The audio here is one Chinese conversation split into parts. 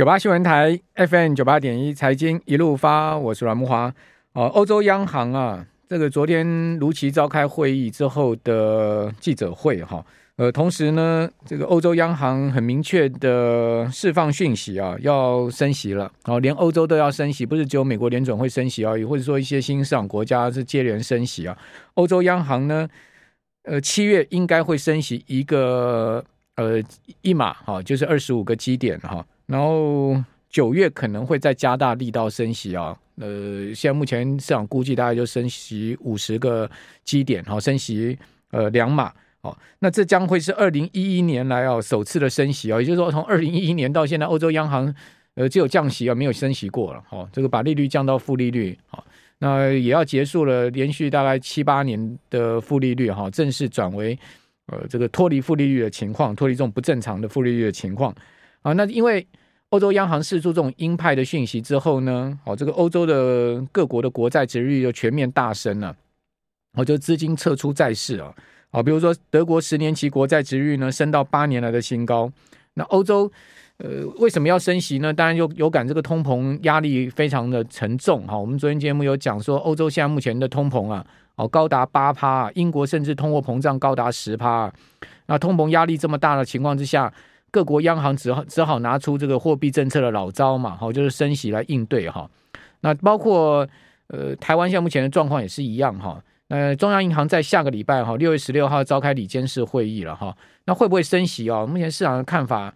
九八新闻台 FM 九八点一财经一路发，我是阮慕华。哦，欧洲央行啊，这个昨天如期召开会议之后的记者会哈，呃，同时呢，这个欧洲央行很明确的释放讯息啊，要升息了。哦，连欧洲都要升息，不是只有美国联准会升息而已，或者说一些新兴市场国家是接连升息啊。欧洲央行呢，呃，七月应该会升息一个呃一码哈，就是二十五个基点哈。然后九月可能会再加大力道升息啊，呃，现在目前市场估计大概就升息五十个基点，好，升息呃两码，哦，那这将会是二零一一年来啊首次的升息啊，也就是说从二零一一年到现在，欧洲央行呃只有降息啊，没有升息过了，哦，这个把利率降到负利率，好，那也要结束了连续大概七八年的负利率哈，正式转为呃这个脱离负利率的情况，脱离这种不正常的负利率的情况。啊，那因为。欧洲央行释出这种鹰派的讯息之后呢，哦，这个欧洲的各国的国债殖利率就全面大升了，哦，就资金撤出债市啊，啊，比如说德国十年期国债殖利率呢升到八年来的新高。那欧洲呃为什么要升息呢？当然有有感这个通膨压力非常的沉重哈。我们昨天节目有讲说，欧洲现在目前的通膨啊，哦高达八趴，英国甚至通货膨胀高达十趴。那通膨压力这么大的情况之下。各国央行只好只好拿出这个货币政策的老招嘛，好，就是升息来应对哈。那包括呃台湾现在目前的状况也是一样哈。那中央银行在下个礼拜哈六月十六号召开理监事会议了哈。那会不会升息哦？目前市场的看法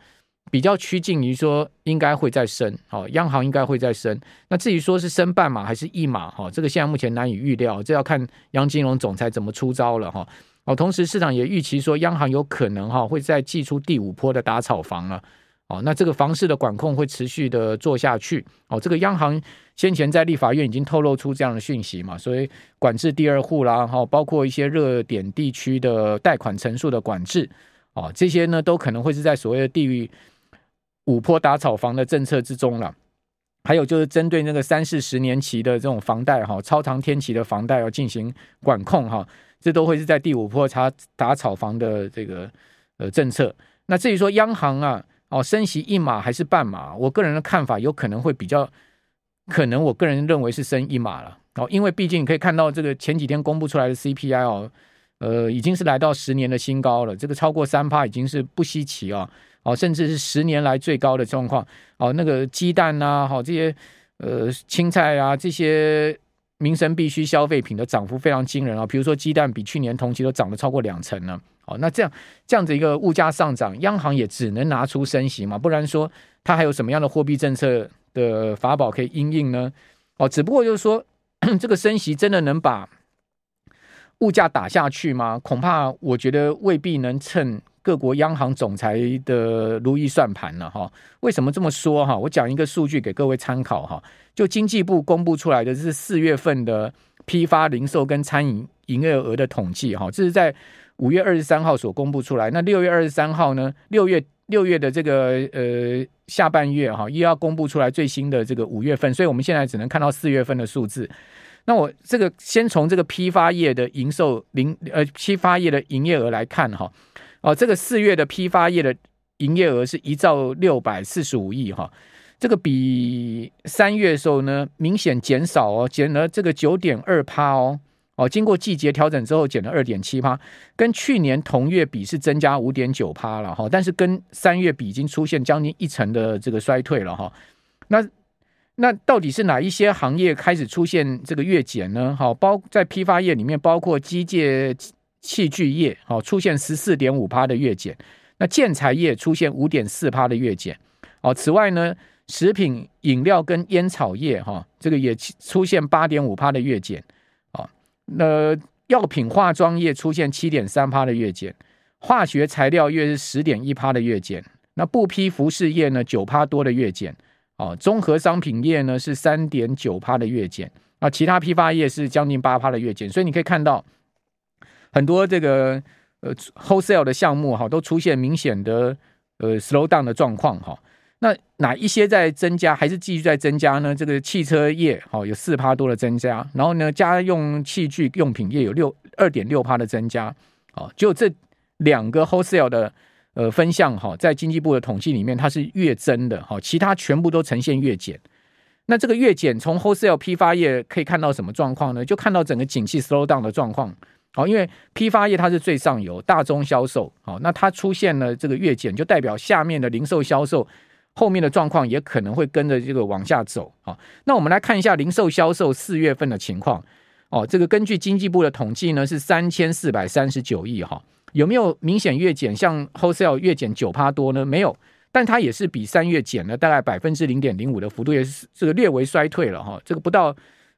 比较趋近于说应该会再升，好，央行应该会再升。那至于说是升半码还是一码哈，这个现在目前难以预料，这要看杨金龙总裁怎么出招了哈。哦，同时市场也预期说，央行有可能哈会再祭出第五波的打草房了。哦，那这个房市的管控会持续的做下去。哦，这个央行先前在立法院已经透露出这样的讯息嘛，所以管制第二户啦，哈，包括一些热点地区的贷款成数的管制，哦，这些呢都可能会是在所谓的地域五波打草房的政策之中了。还有就是针对那个三四十年期的这种房贷哈，超长天期的房贷要进行管控哈。这都会是在第五波查打炒房的这个呃政策。那至于说央行啊，哦升息一码还是半码，我个人的看法有可能会比较可能，我个人认为是升一码了哦，因为毕竟可以看到这个前几天公布出来的 CPI 哦，呃已经是来到十年的新高了，这个超过三趴已经是不稀奇啊，哦甚至是十年来最高的状况哦，那个鸡蛋呐，好这些呃青菜啊这些。民生必需消费品的涨幅非常惊人啊！比如说鸡蛋比去年同期都涨了超过两成呢。哦，那这样这样子一个物价上涨，央行也只能拿出升息嘛，不然说它还有什么样的货币政策的法宝可以因应呢？哦，只不过就是说 这个升息真的能把物价打下去吗？恐怕我觉得未必能趁。各国央行总裁的如意算盘了哈？为什么这么说哈？我讲一个数据给各位参考哈。就经济部公布出来的是四月份的批发零售跟餐饮营业额的统计哈，这是在五月二十三号所公布出来。那六月二十三号呢？六月六月的这个呃下半月哈，又要公布出来最新的这个五月份，所以我们现在只能看到四月份的数字。那我这个先从这个批发业的营售零呃批发业的营业额来看哈。哦这个四月的批发业的营业额是一兆六百四十五亿哈，这个比三月的时候呢明显减少哦，减了这个九点二趴哦，哦，经过季节调整之后减了二点七趴，跟去年同月比是增加五点九趴了哈，但是跟三月比已经出现将近一成的这个衰退了哈。那那到底是哪一些行业开始出现这个月减呢？好，包在批发业里面包括机械。器具业哦出现十四点五趴的月减，那建材业出现五点四趴的月减哦。此外呢，食品饮料跟烟草业哈，这个也出现八点五趴的月减哦。那药品化妆业出现七点三趴的月减，化学材料业是十点一趴的月减。那布匹服饰业呢九趴多的月减哦。综合商品业呢是三点九趴的月减啊。其他批发业是将近八趴的月减，所以你可以看到。很多这个呃 wholesale 的项目哈，都出现明显的呃 slow down 的状况哈。那哪一些在增加，还是继续在增加呢？这个汽车业哈有四趴多的增加，然后呢，家用器具用品业有六二点六趴的增加。哦，就这两个 wholesale 的呃分项哈，在经济部的统计里面，它是月增的哈，其他全部都呈现月减。那这个月减从 wholesale 批发业可以看到什么状况呢？就看到整个景气 slow down 的状况。好，因为批发业它是最上游，大宗销售，好，那它出现了这个月减，就代表下面的零售销售后面的状况也可能会跟着这个往下走。好，那我们来看一下零售销售四月份的情况。哦，这个根据经济部的统计呢，是三千四百三十九亿哈，有没有明显月减？像 wholesale 月减九趴多呢？没有，但它也是比三月减了大概百分之零点零五的幅度，也是这个略微衰退了哈，这个不到。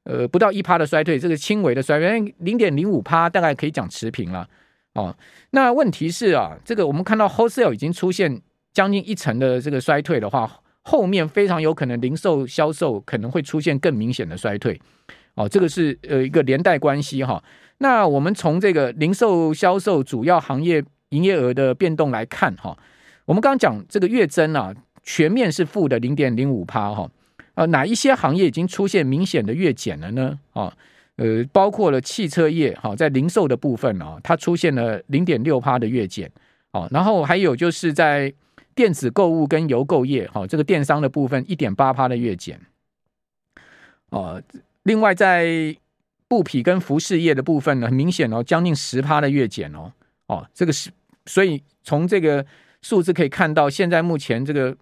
呃，不到一趴的衰退，这个轻微的衰退，零点零五趴，大概可以讲持平了。哦，那问题是啊，这个我们看到 wholesale 已经出现将近一成的这个衰退的话，后面非常有可能零售销售可能会出现更明显的衰退。哦，这个是呃一个连带关系哈、那我们从这个零售销售主要行业营业额的变动来看哈、我们刚刚讲这个月增啊，全面是负的零点零五趴哈。呃，哪一些行业已经出现明显的月减了呢？啊，呃，包括了汽车业，哈，在零售的部分啊，它出现了零点六趴的月减，哦，然后还有就是在电子购物跟邮购业，哈，这个电商的部分一点八趴的月减，哦，另外在布匹跟服饰业的部分呢，很明显哦，将近十趴的月减哦，哦，这个是，所以从这个数字可以看到，现在目前这个。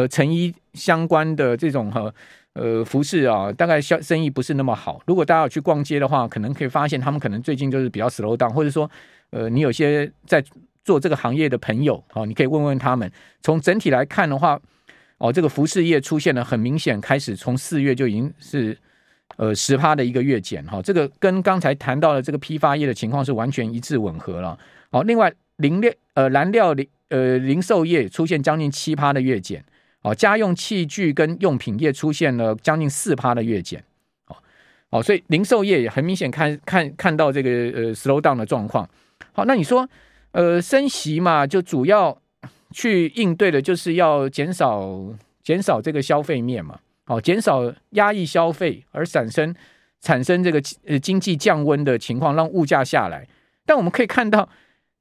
呃，成衣相关的这种和呃服饰啊，大概销生意不是那么好。如果大家有去逛街的话，可能可以发现他们可能最近就是比较 slow down，或者说，呃，你有些在做这个行业的朋友哦，你可以问问他们。从整体来看的话，哦，这个服饰业出现了很明显，开始从四月就已经是呃十趴的一个月减哈，这个跟刚才谈到的这个批发业的情况是完全一致吻合了。好，另外零料呃燃料零呃零售业出现将近七趴的月减。哦，家用器具跟用品业出现了将近四趴的月减，哦哦，所以零售业也很明显看看看到这个呃 slow down 的状况。好，那你说呃升息嘛，就主要去应对的就是要减少减少这个消费面嘛，好，减少压抑消费而产生产生这个呃经济降温的情况，让物价下来。但我们可以看到。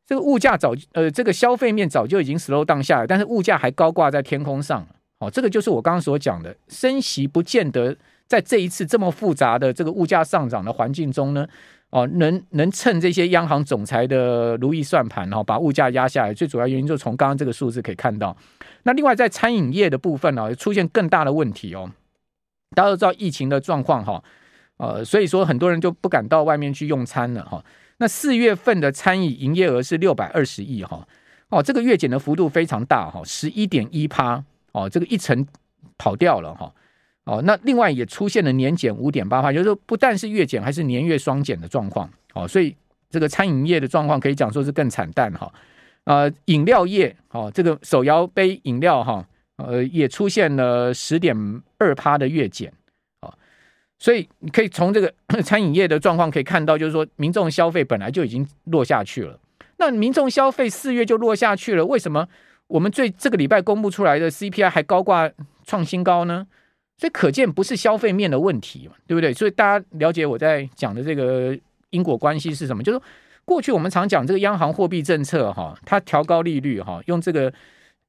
这个物价早呃，这个消费面早就已经 slow down 下来，但是物价还高挂在天空上。哦，这个就是我刚刚所讲的，升息不见得在这一次这么复杂的这个物价上涨的环境中呢，哦，能能趁这些央行总裁的如意算盘，哦，把物价压下来。最主要原因就从刚刚这个数字可以看到。那另外在餐饮业的部分呢，出现更大的问题哦。大家都知道疫情的状况哈，呃，所以说很多人就不敢到外面去用餐了哈。那四月份的餐饮营业额是六百二十亿哈，哦，这个月减的幅度非常大哈，十一点一趴。哦，这个一层跑掉了哈，哦，那另外也出现了年减五点八趴，就是说不但是月减，还是年月双减的状况，哦，所以这个餐饮业的状况可以讲说是更惨淡哈，呃，饮料业哦，这个手摇杯饮料哈，呃，也出现了十点二趴的月减。所以你可以从这个 餐饮业的状况可以看到，就是说民众消费本来就已经落下去了。那民众消费四月就落下去了，为什么我们最这个礼拜公布出来的 CPI 还高挂创新高呢？所以可见不是消费面的问题嘛，对不对？所以大家了解我在讲的这个因果关系是什么？就是过去我们常讲这个央行货币政策哈，它调高利率哈，用这个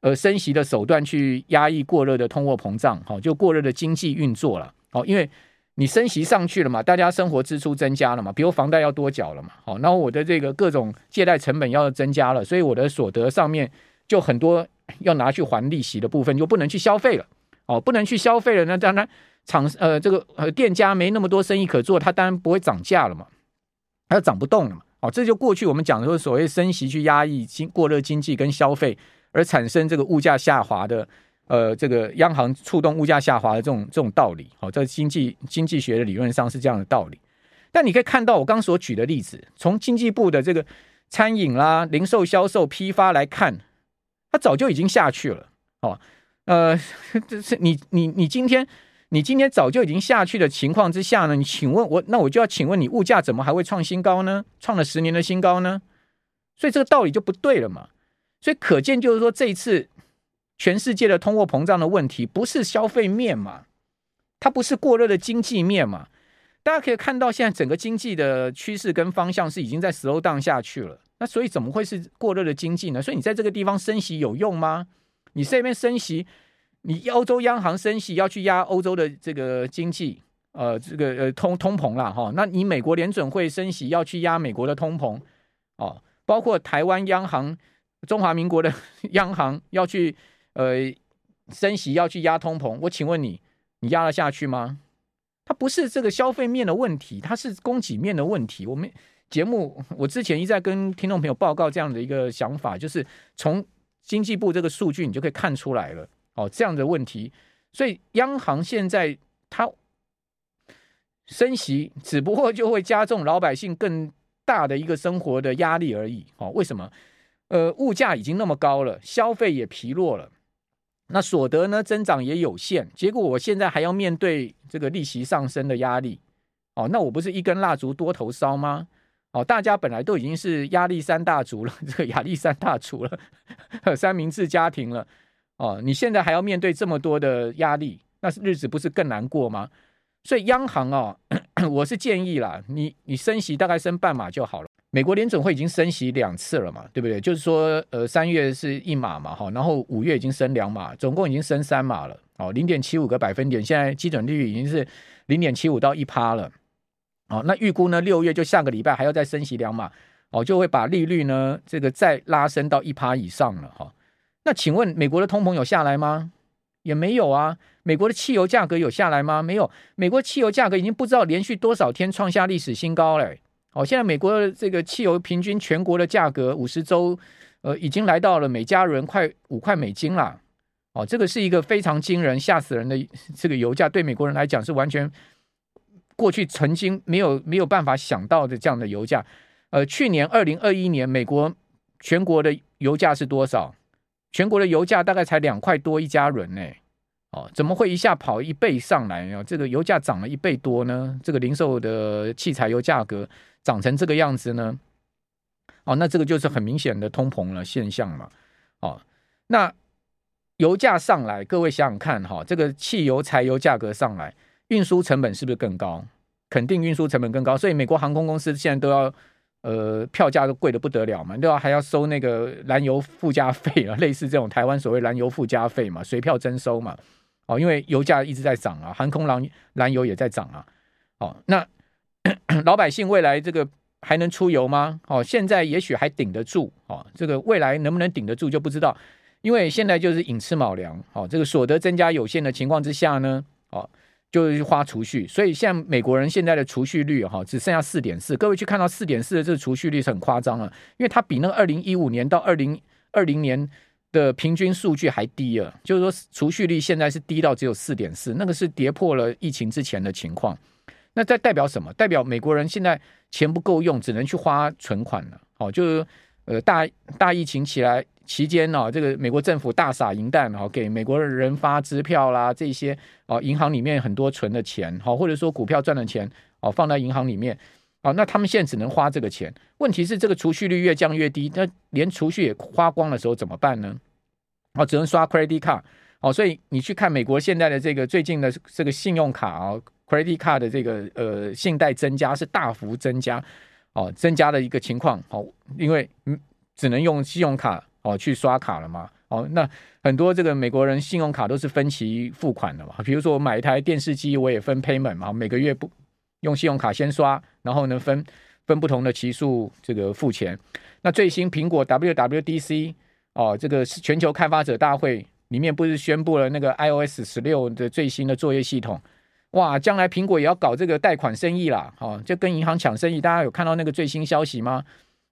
呃升息的手段去压抑过热的通货膨胀，哈，就过热的经济运作了，哦，因为。你升息上去了嘛？大家生活支出增加了嘛？比如房贷要多缴了嘛？好，那我的这个各种借贷成本要增加了，所以我的所得上面就很多要拿去还利息的部分就不能去消费了。哦，不能去消费了，那当然厂呃这个呃店家没那么多生意可做，他当然不会涨价了嘛，它涨不动了嘛。哦，这就过去我们讲的说所谓升息去压抑经过热经济跟消费而产生这个物价下滑的。呃，这个央行触动物价下滑的这种这种道理，好，在经济经济学的理论上是这样的道理。但你可以看到我刚所举的例子，从经济部的这个餐饮啦、零售销售、批发来看，它早就已经下去了。哦，呃，这是你你你今天你今天早就已经下去的情况之下呢？你请问我，那我就要请问你，物价怎么还会创新高呢？创了十年的新高呢？所以这个道理就不对了嘛。所以可见就是说这一次。全世界的通货膨胀的问题不是消费面嘛？它不是过热的经济面嘛？大家可以看到，现在整个经济的趋势跟方向是已经在 slow down 下去了。那所以怎么会是过热的经济呢？所以你在这个地方升息有用吗？你这边升息，你欧洲央行升息要去压欧洲的这个经济，呃，这个呃通通膨啦哈。那你美国联准会升息要去压美国的通膨哦，包括台湾央行、中华民国的 央行要去呃升息要去压通膨，我请问你，你压得下去吗？它不是这个消费面的问题，它是供给面的问题。我们节目我之前一再跟听众朋友报告这样的一个想法，就是从经济部这个数据你就可以看出来了哦，这样的问题。所以央行现在它升息，只不过就会加重老百姓更大的一个生活的压力而已。哦，为什么？呃，物价已经那么高了，消费也疲弱了。那所得呢，增长也有限，结果我现在还要面对这个利息上升的压力，哦，那我不是一根蜡烛多头烧吗？哦，大家本来都已经是压力山大族了，这个亚历山大族了，三明治家庭了，哦，你现在还要面对这么多的压力，那日子不是更难过吗？所以央行哦，我是建议啦，你你升息大概升半码就好了。美国联准会已经升息两次了嘛，对不对？就是说，呃，三月是一码嘛，哈，然后五月已经升两码，总共已经升三码了，哦，零点七五个百分点，现在基准利率已经是零点七五到一趴了，哦，那预估呢，六月就下个礼拜还要再升息两码，哦，就会把利率呢这个再拉升到一趴以上了，哈。那请问美国的通膨有下来吗？也没有啊。美国的汽油价格有下来吗？没有。美国汽油价格已经不知道连续多少天创下历史新高了。哦，现在美国的这个汽油平均全国的价格，五十周，呃，已经来到了每加仑快五块美金啦。哦，这个是一个非常惊人、吓死人的这个油价，对美国人来讲是完全过去曾经没有没有办法想到的这样的油价。呃，去年二零二一年，美国全国的油价是多少？全国的油价大概才两块多一加仑呢。哦，怎么会一下跑一倍上来呢？这个油价涨了一倍多呢？这个零售的汽柴油价格。长成这个样子呢？哦，那这个就是很明显的通膨了现象嘛。哦，那油价上来，各位想想看哈，这个汽油、柴油价格上来，运输成本是不是更高？肯定运输成本更高，所以美国航空公司现在都要呃票价都贵得不得了嘛，都要还要收那个燃油附加费啊，类似这种台湾所谓燃油附加费嘛，随票征收嘛。哦，因为油价一直在涨啊，航空燃燃油也在涨啊。哦，那。老百姓未来这个还能出游吗？哦，现在也许还顶得住哦，这个未来能不能顶得住就不知道，因为现在就是寅吃卯粮哦，这个所得增加有限的情况之下呢，哦，就是花储蓄，所以像美国人现在的储蓄率哈，只剩下四点四，各位去看到四点四的这个储蓄率是很夸张了，因为它比那个二零一五年到二零二零年的平均数据还低了，就是说储蓄率现在是低到只有四点四，那个是跌破了疫情之前的情况。那这代表什么？代表美国人现在钱不够用，只能去花存款了。哦，就是呃大大疫情起来期间呢，这个美国政府大撒银弹，哦，给美国人发支票啦，这些哦，银行里面很多存的钱，好，或者说股票赚的钱，哦，放在银行里面，哦，那他们现在只能花这个钱。问题是这个储蓄率越降越低，那连储蓄也花光的时候怎么办呢？哦，只能刷 credit card。哦，所以你去看美国现在的这个最近的这个信用卡啊。Credit card 的这个呃信贷增加是大幅增加哦，增加的一个情况哦，因为嗯只能用信用卡哦去刷卡了嘛哦，那很多这个美国人信用卡都是分期付款的嘛，比如说我买一台电视机我也分 payment 嘛，每个月不用信用卡先刷，然后呢分分不同的期数这个付钱。那最新苹果 WWDC 哦，这个全球开发者大会里面不是宣布了那个 iOS 十六的最新的作业系统？哇，将来苹果也要搞这个贷款生意啦，哦，就跟银行抢生意。大家有看到那个最新消息吗？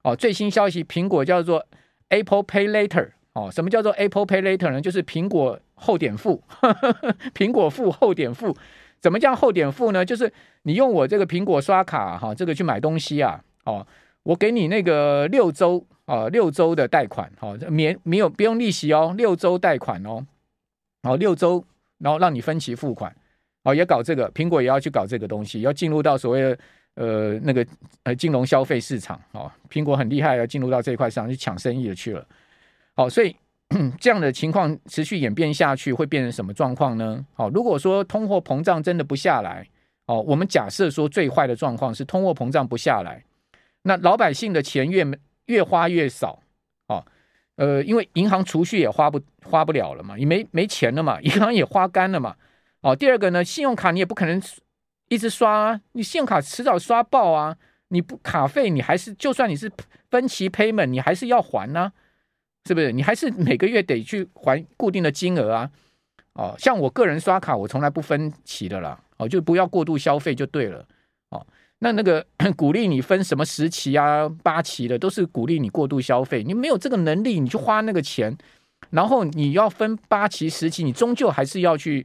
哦，最新消息，苹果叫做 Apple Pay Later。哦，什么叫做 Apple Pay Later 呢？就是苹果后点付，呵 呵苹果付后点付。怎么叫后点付呢？就是你用我这个苹果刷卡哈，这个去买东西啊，哦，我给你那个六周啊，六周的贷款，哦，免没有不用利息哦，六周贷款哦，哦，六周，然后让你分期付款。哦，也搞这个，苹果也要去搞这个东西，要进入到所谓的呃那个呃金融消费市场。哦，苹果很厉害，要进入到这一块上去抢生意的去了。好，所以这样的情况持续演变下去，会变成什么状况呢？好，如果说通货膨胀真的不下来，哦，我们假设说最坏的状况是通货膨胀不下来，那老百姓的钱越越花越少，哦，呃，因为银行储蓄也花不花不了了嘛，你没没钱了嘛，银行也花干了嘛，哦，第二个呢，信用卡你也不可能一直刷啊，你信用卡迟早刷爆啊，你不卡费你还是就算你是分期 payment，你还是要还呢、是不是？你还是每个月得去还固定的金额啊，哦，像我个人刷卡，我从来不分期的啦，哦，就不要过度消费就对了，哦。那那个 鼓励你分什么十期啊、八期的，都是鼓励你过度消费。你没有这个能力，你就花那个钱，然后你要分八期、十期，你终究还是要去，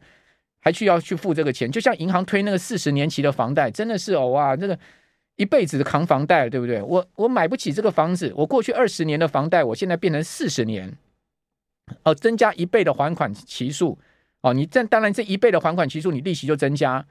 还去要去付这个钱。就像银行推那个四十年期的房贷，真的是哦哇，这个一辈子的扛房贷，对不对？我我买不起这个房子，我过去二十年的房贷，我现在变成四十年，哦，增加一倍的还款期数，哦，你这当然这一倍的还款期数，你利息就增加。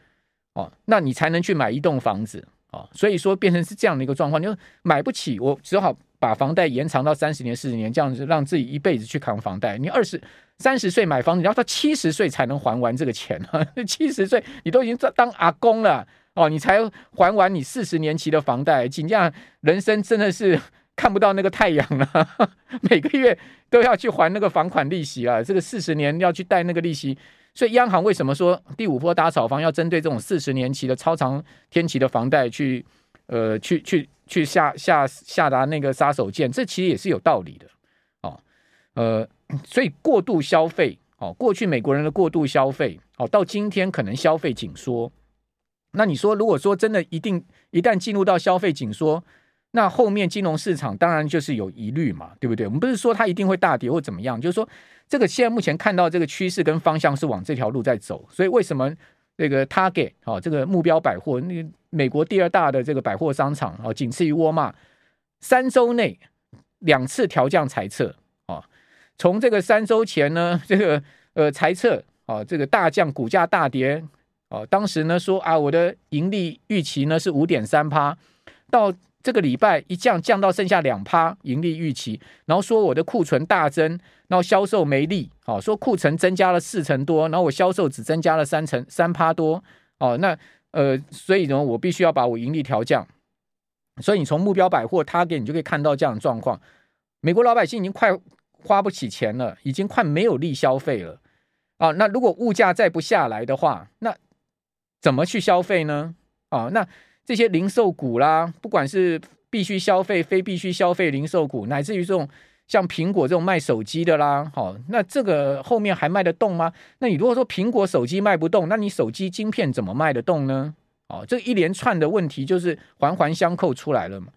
哦，那你才能去买一栋房子哦，所以说变成是这样的一个状况，你就买不起，我只好把房贷延长到三十年、四十年，这样子让自己一辈子去扛房贷。你二十三十岁买房子，你要到七十岁才能还完这个钱啊！七十岁你都已经当阿公了哦，你才还完你四十年期的房贷，这样人生真的是看不到那个太阳了，每个月都要去还那个房款利息啊，这个四十年要去贷那个利息。所以央行为什么说第五波打炒房要针对这种四十年期的超长天期的房贷去，呃，去去去下下下达那个杀手锏？这其实也是有道理的，哦，呃，所以过度消费，哦，过去美国人的过度消费，哦，到今天可能消费紧缩。那你说，如果说真的一定一旦进入到消费紧缩，那后面金融市场当然就是有疑虑嘛，对不对？我们不是说它一定会大跌或怎么样，就是说这个现在目前看到这个趋势跟方向是往这条路在走，所以为什么这个 Target 哦，这个目标百货，那个美国第二大的这个百货商场哦，仅次于沃尔玛，三周内两次调降裁撤哦，从这个三周前呢，这个呃裁撤哦，这个大降，股价大跌哦，当时呢说啊，我的盈利预期呢是五点三趴到。这个礼拜一降降到剩下两趴盈利预期，然后说我的库存大增，然后销售没力，哦，说库存增加了四成多，然后我销售只增加了三成三趴多，哦，那呃，所以呢，我必须要把我盈利调降，所以你从目标百货他给你就可以看到这样的状况，美国老百姓已经快花不起钱了，已经快没有力消费了，啊，那如果物价再不下来的话，那怎么去消费呢？啊，那。这些零售股啦，不管是必须消费、非必须消费零售股，乃至于这种像苹果这种卖手机的啦，好，那这个后面还卖得动吗？那你如果说苹果手机卖不动，那你手机晶片怎么卖得动呢？哦，这一连串的问题就是环环相扣出来了嘛。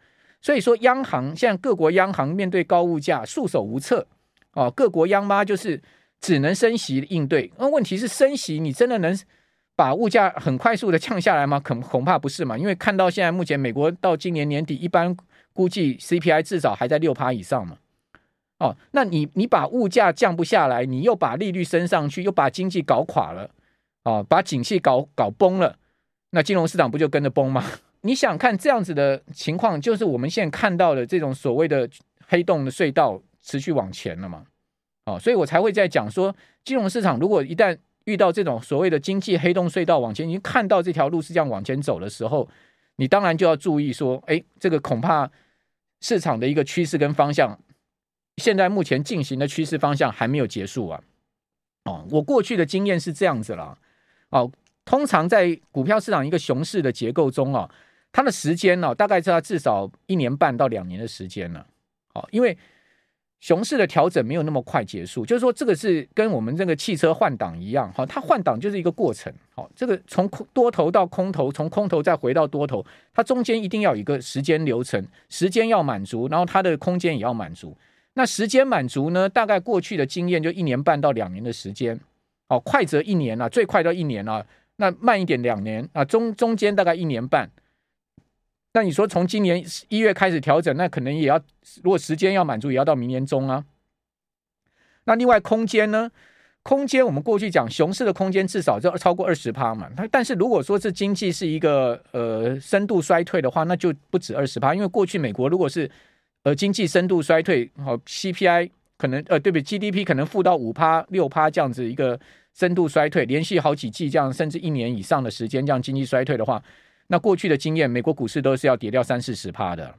所以说，央行现在各国央行面对高物价束手无策，哦，各国央妈就是只能升息应对。那问题是升息，你真的能？把物价很快速的降下来吗？恐恐怕不是嘛，因为看到现在目前美国到今年年底，一般估计 CPI 至少还在六趴以上嘛。哦，那你你把物价降不下来，你又把利率升上去，又把经济搞垮了，哦，把景气搞搞崩了，那金融市场不就跟着崩吗？你想看这样子的情况，就是我们现在看到的这种所谓的黑洞的隧道持续往前了嘛？哦，所以我才会在讲说，金融市场如果一旦遇到这种所谓的经济黑洞隧道往前，已经看到这条路是这样往前走的时候，你当然就要注意说，哎，这个恐怕市场的一个趋势跟方向，现在目前进行的趋势方向还没有结束啊。哦，我过去的经验是这样子了。哦，通常在股票市场一个熊市的结构中啊，它的时间呢，大概是要至少一年半到两年的时间了。哦，因为熊市的调整没有那么快结束，就是说这个是跟我们这个汽车换挡一样，哈，它换挡就是一个过程，好，这个从空多头到空头，从空头再回到多头，它中间一定要有一个时间流程，时间要满足，然后它的空间也要满足。那时间满足呢，大概过去的经验就一年半到两年的时间，哦，快则一年啊，最快到一年啊，那慢一点两年啊，中中间大概一年半。那你说从今年一月开始调整，那可能也要，如果时间要满足，也要到明年中啊。那另外空间呢？空间我们过去讲熊市的空间至少就超过二十趴嘛。它但是如果说是经济是一个呃深度衰退的话，那就不止二十趴，因为过去美国如果是呃经济深度衰退，好 CPI 可能呃对不对？GDP 可能负到五趴六趴这样子一个深度衰退，连续好几季这样，甚至一年以上的时间这样经济衰退的话。那过去的经验，美国股市都是要跌掉三四十趴的，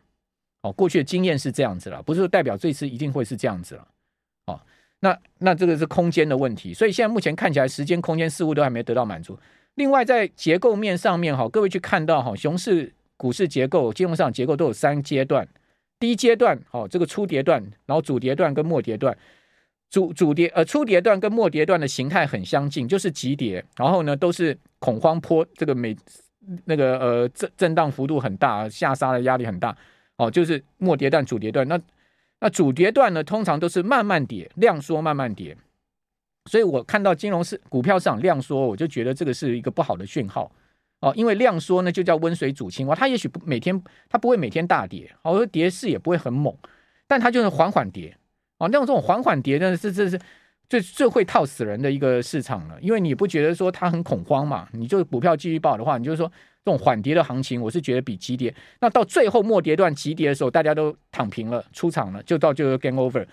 哦，过去的经验是这样子了，不是代表这次一定会是这样子了。哦，那那这个是空间的问题，所以现在目前看起来时间空间似乎都还没得到满足。另外在结构面上面哈，各位去看到哈，熊市股市结构、金融市场结构都有三阶段。第一阶段哦，这个初跌段，然后主跌段跟末跌段。主主跌呃初跌段跟末跌段的形态很相近，就是急跌，然后呢都是恐慌坡，这个每那个呃震震荡幅度很大，下杀的压力很大哦，就是末跌段、主跌段。那那主跌段呢，通常都是慢慢跌，量缩慢慢跌。所以我看到金融市股票市场量缩，我就觉得这个是一个不好的讯号哦，因为量缩呢就叫温水煮青蛙，它也许不每天它不会每天大跌，哦，跌势也不会很猛，但它就是缓缓跌。哦，那种这种缓缓跌，真的是这是最最会套死人的一个市场了。因为你不觉得说他很恐慌嘛？你就股票继续报的话，你就说这种缓跌的行情，我是觉得比急跌。那到最后末跌段急跌的时候，大家都躺平了，出场了，就到就 game over。